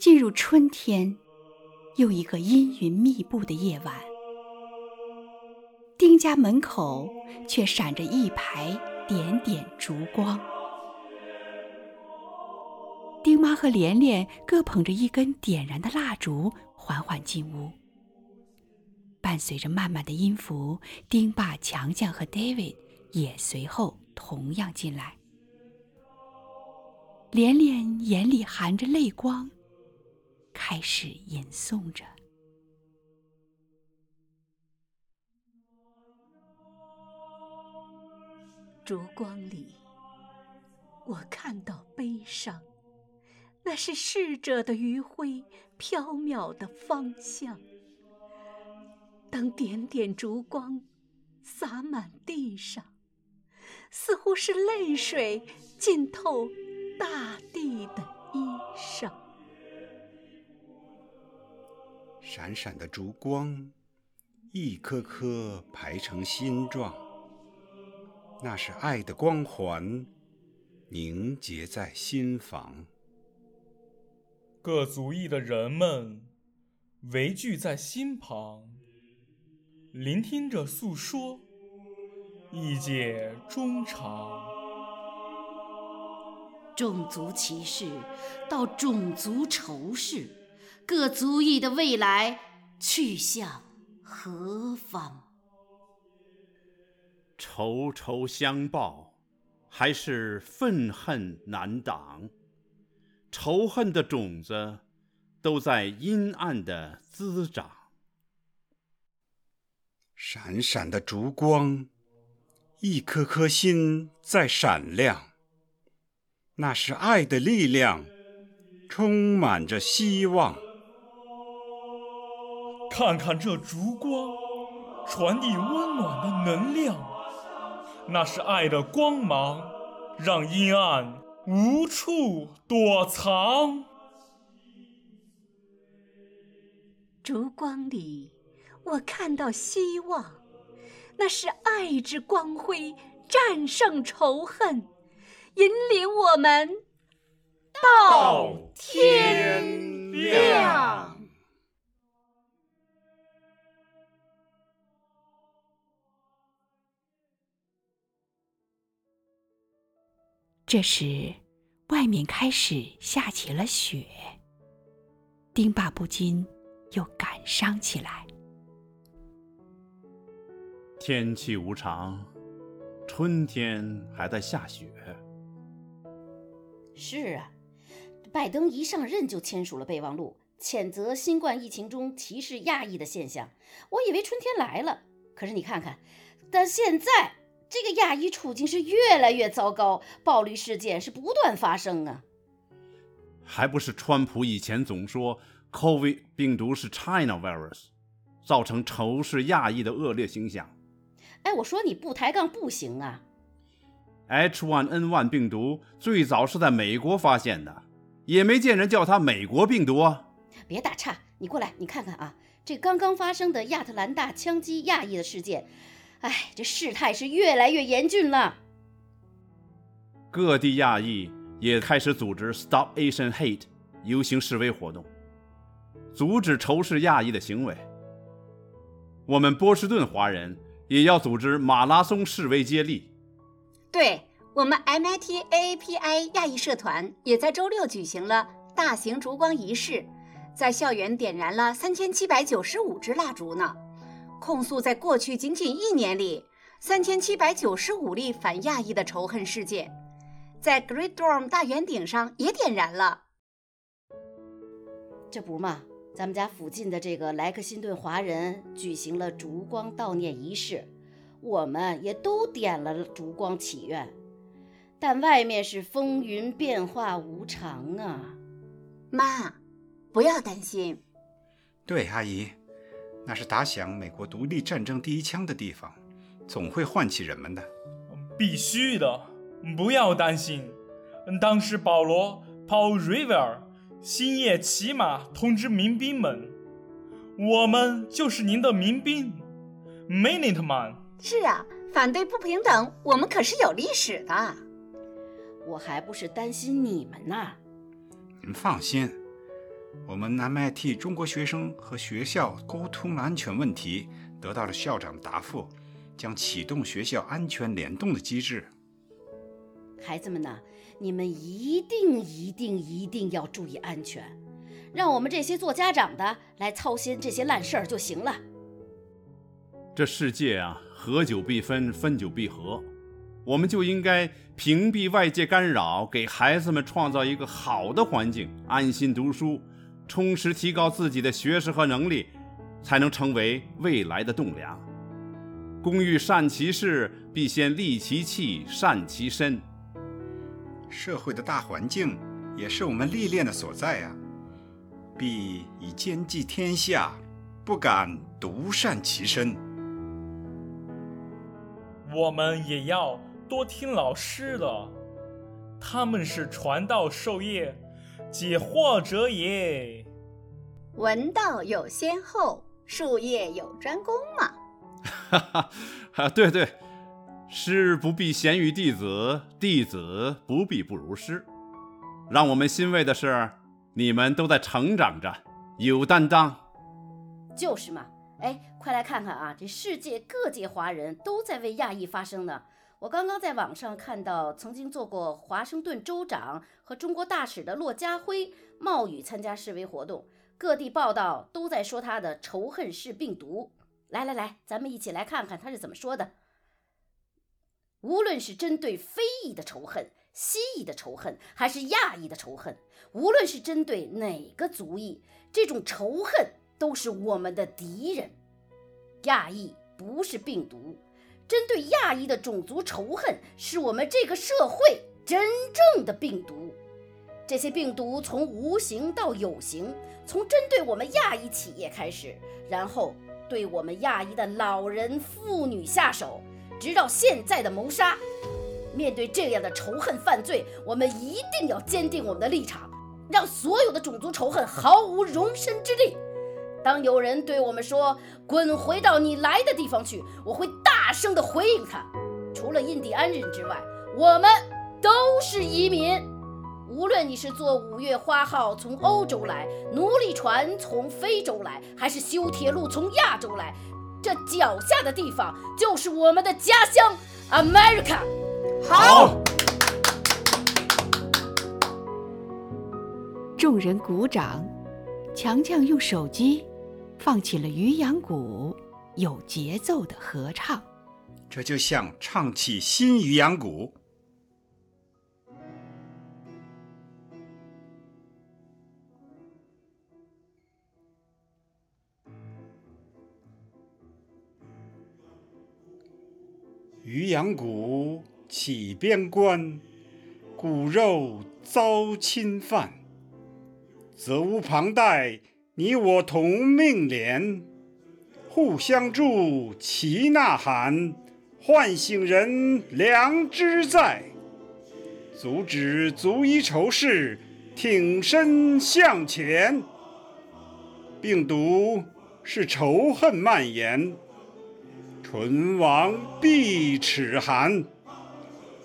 进入春天，又一个阴云密布的夜晚。丁家门口却闪着一排点点烛光。丁妈和连连各捧着一根点燃的蜡烛，缓缓进屋。伴随着慢慢的音符，丁爸、强强和 David 也随后同样进来。连连眼里含着泪光，开始吟诵着。烛光里，我看到悲伤，那是逝者的余晖飘渺的方向。当点点烛光洒满地上，似乎是泪水浸透大地的衣裳。闪闪的烛光，一颗颗排成心状，那是爱的光环，凝结在心房。各族裔的人们围聚在心旁。聆听着诉说，意解衷肠。种族歧视到种族仇视，各族裔的未来去向何方？仇仇相报，还是愤恨难挡？仇恨的种子都在阴暗的滋长。闪闪的烛光，一颗颗心在闪亮。那是爱的力量，充满着希望。看看这烛光，传递温暖的能量。那是爱的光芒，让阴暗无处躲藏。烛光里。我看到希望，那是爱之光辉，战胜仇恨，引领我们到天亮。这时，外面开始下起了雪。丁爸不禁又感伤起来。天气无常，春天还在下雪。是啊，拜登一上任就签署了备忘录，谴责新冠疫情中歧视亚裔的现象。我以为春天来了，可是你看看，但现在这个亚裔处境是越来越糟糕，暴力事件是不断发生啊！还不是川普以前总说 COVID 病毒是 China virus，造成仇视亚裔的恶劣形象。哎，我说你不抬杠不行啊！H1N1 病毒最早是在美国发现的，也没见人叫它美国病毒啊！别打岔，你过来，你看看啊，这刚刚发生的亚特兰大枪击亚裔的事件，哎，这事态是越来越严峻了。各地亚裔也开始组织 Stop Asian Hate 游行示威活动，阻止仇视亚裔的行为。我们波士顿华人。也要组织马拉松示威接力。对我们 MIT AAPI 亚裔社团也在周六举行了大型烛光仪式，在校园点燃了三千七百九十五支蜡烛呢，控诉在过去仅仅一年里三千七百九十五例反亚裔的仇恨事件，在 Great Dome 大圆顶上也点燃了。这不嘛？咱们家附近的这个莱克辛顿华人举行了烛光悼念仪式，我们也都点了烛光祈愿，但外面是风云变化无常啊！妈，不要担心。对，阿姨，那是打响美国独立战争第一枪的地方，总会唤起人们的。必须的，不要担心。当时保罗 Paul Revere。星夜骑马通知民兵们：“我们就是您的民兵，Minuteman。”是啊，反对不平等，我们可是有历史的。我还不是担心你们呢。您放心，我们 MIT 中国学生和学校沟通安全问题得到了校长的答复，将启动学校安全联动的机制。孩子们呐，你们一定一定一定要注意安全，让我们这些做家长的来操心这些烂事儿就行了。这世界啊，合久必分，分久必合，我们就应该屏蔽外界干扰，给孩子们创造一个好的环境，安心读书，充实提高自己的学识和能力，才能成为未来的栋梁。工欲善其事，必先利其器，善其身。社会的大环境也是我们历练的所在呀、必以兼济天下，不敢独善其身。我们也要多听老师的，他们是传道授业解惑者也。文道有先后，术业有专攻嘛。哈哈，啊，对对，师不必贤于弟子，弟子不必不如师。让我们欣慰的是，你们都在成长着，有担当。就是嘛，哎，快来看看啊！这世界各界华人都在为亚裔发声呢。我刚刚在网上看到，曾经做过华盛顿州长和中国大使的骆家辉冒雨参加示威活动，各地报道都在说他的仇恨是病毒。来来来，咱们一起来看看他是怎么说的。无论是针对非裔的仇恨、西裔的仇恨，还是亚裔的仇恨，无论是针对哪个族裔，这种仇恨都是我们的敌人。亚裔不是病毒，针对亚裔的种族仇恨是我们这个社会真正的病毒。这些病毒从无形到有形，从针对我们亚裔企业开始，然后对我们亚裔的老人、妇女下手，直到现在的谋杀。面对这样的仇恨犯罪，我们一定要坚定我们的立场，让所有的种族仇恨毫无容身之地。当有人对我们说“滚回到你来的地方去”，我会大声地回应他：除了印第安人之外，我们都是移民。无论你是坐五月花号从欧洲来，奴隶船从非洲来，还是修铁路从亚洲来，这脚下的地方就是我们的家乡，America。好，众人鼓掌。强强用手机放起了渔阳鼓，有节奏的合唱。这就像唱起新渔阳鼓。渔阳鼓起边关，骨肉遭侵犯，责无旁贷，你我同命连。互相助，齐呐喊，唤醒人良知在，阻止族裔仇视，挺身向前。病毒是仇恨蔓延，唇亡必齿寒，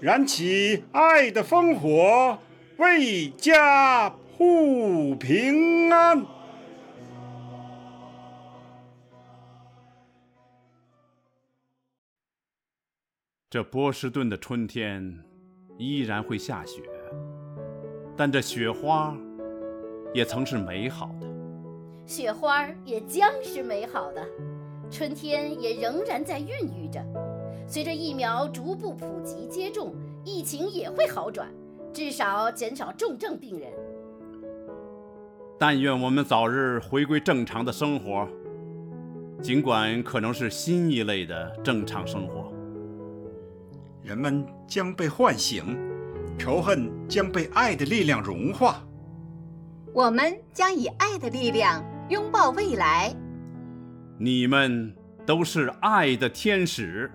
燃起爱的烽火，为家护平安。这波士顿的春天依然会下雪，但这雪花也曾是美好的。雪花也将是美好的，春天也仍然在孕育着。随着疫苗逐步普及接种，疫情也会好转，至少减少重症病人。但愿我们早日回归正常的生活，尽管可能是新一类的正常生活。人们将被唤醒，仇恨将被爱的力量融化。我们将以爱的力量拥抱未来。你们都是爱的天使。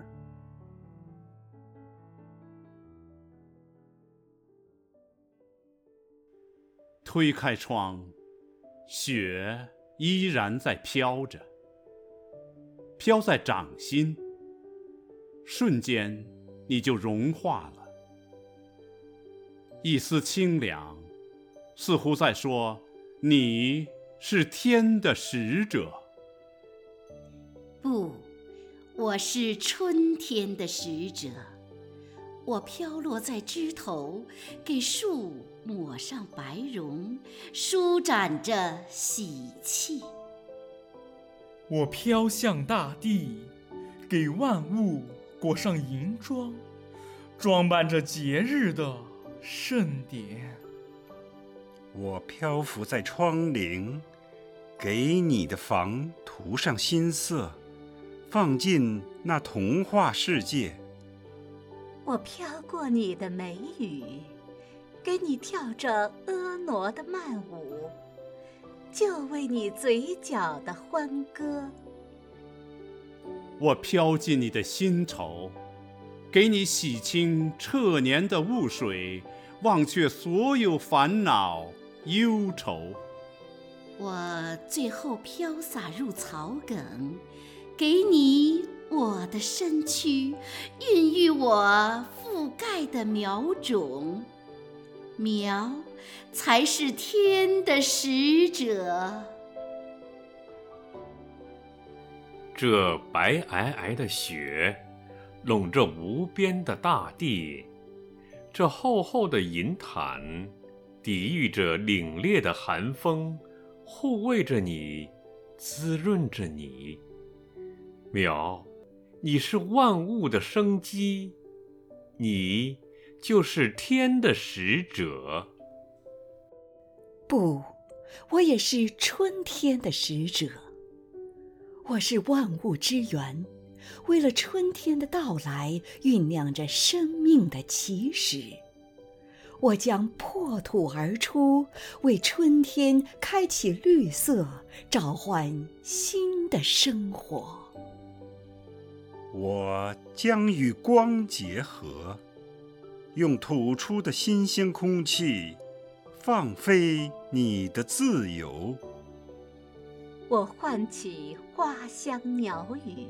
推开窗，雪依然在飘着，飘在掌心，瞬间你就融化了。一丝清凉，似乎在说：“你是天的使者。不，我是春天的使者。我飘落在枝头，给树抹上白绒，舒展着喜气。我飘向大地，给万物裹上银装，装扮着节日的盛典。我漂浮在窗棂，给你的房涂上新色，放进那童话世界。我飘过你的眉宇，给你跳着婀娜的慢舞，就为你嘴角的欢歌。我飘进你的心头，给你洗清彻年的雾水，忘却所有烦恼。忧愁，我最后飘洒入草埂，给你我的身躯，孕育我覆盖的苗种。苗才是天的使者。这白皑皑的雪，笼着无边的大地；这厚厚的银毯。抵御着凛冽的寒风，护卫着你，滋润着你。苗，你是万物的生机，你就是天的使者。不，我也是春天的使者。我是万物之源，为了春天的到来，酝酿着生命的起始。我将破土而出，为春天开启绿色，召唤新的生活。我将与光结合，用吐出的新鲜空气，放飞你的自由。我唤起花香鸟语，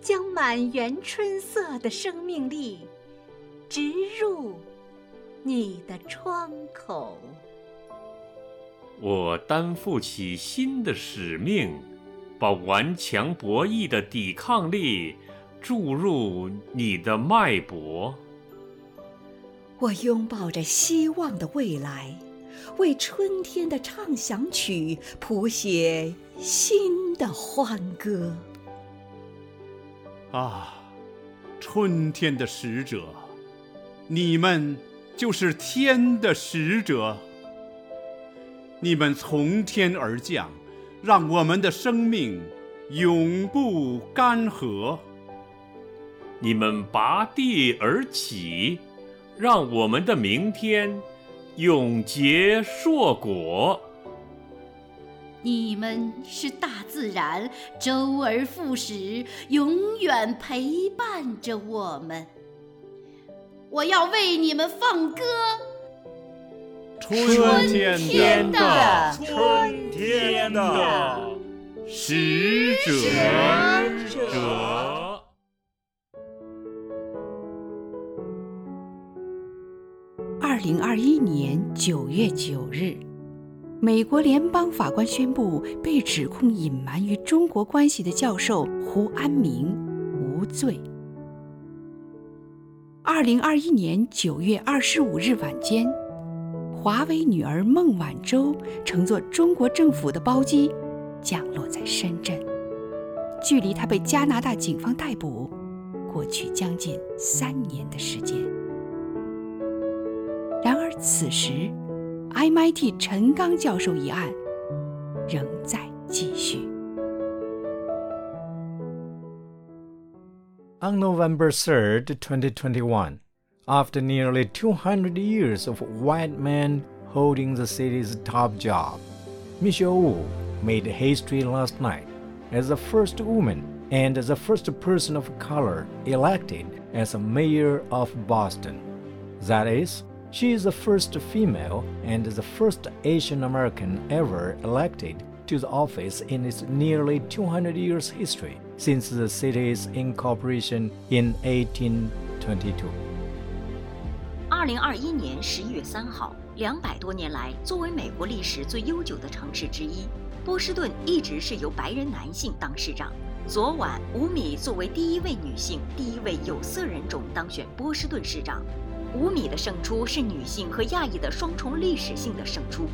将满园春色的生命力植入。你的窗口，我担负起新的使命，把顽强博弈的抵抗力注入你的脉搏。我拥抱着希望的未来，为春天的畅想曲谱写新的欢歌。啊，春天的使者，你们。就是天的使者，你们从天而降，让我们的生命永不干涸；你们拔地而起，让我们的明天永结硕果。你们是大自然，周而复始，永远陪伴着我们。我要为你们放歌，春天的春天的使者。二零二一年九月九日，美国联邦法官宣布，被指控隐瞒与中国关系的教授胡安明无罪。二零二一年九月二十五日晚间，华为女儿孟晚舟乘坐中国政府的包机降落在深圳。距离她被加拿大警方逮捕，过去将近三年的时间。然而，此时 MIT 陈刚教授一案仍在继续。On November 3, 2021, after nearly 200 years of white men holding the city's top job, Michelle Wu made history last night as the first woman and the first person of color elected as a mayor of Boston. That is, she is the first female and the first Asian American ever elected to the office in its nearly 200 years history since the city's incorporation in 1822. 二零二一年十一月三号，两百多年来，作为美国历史最悠久的城市之一，波士顿一直是由白人男性当市长。昨晚，吴米作为第一位女性、第一位有色人种当选波士顿市长，五米的胜出是女性和亚裔的双重历史性的胜出。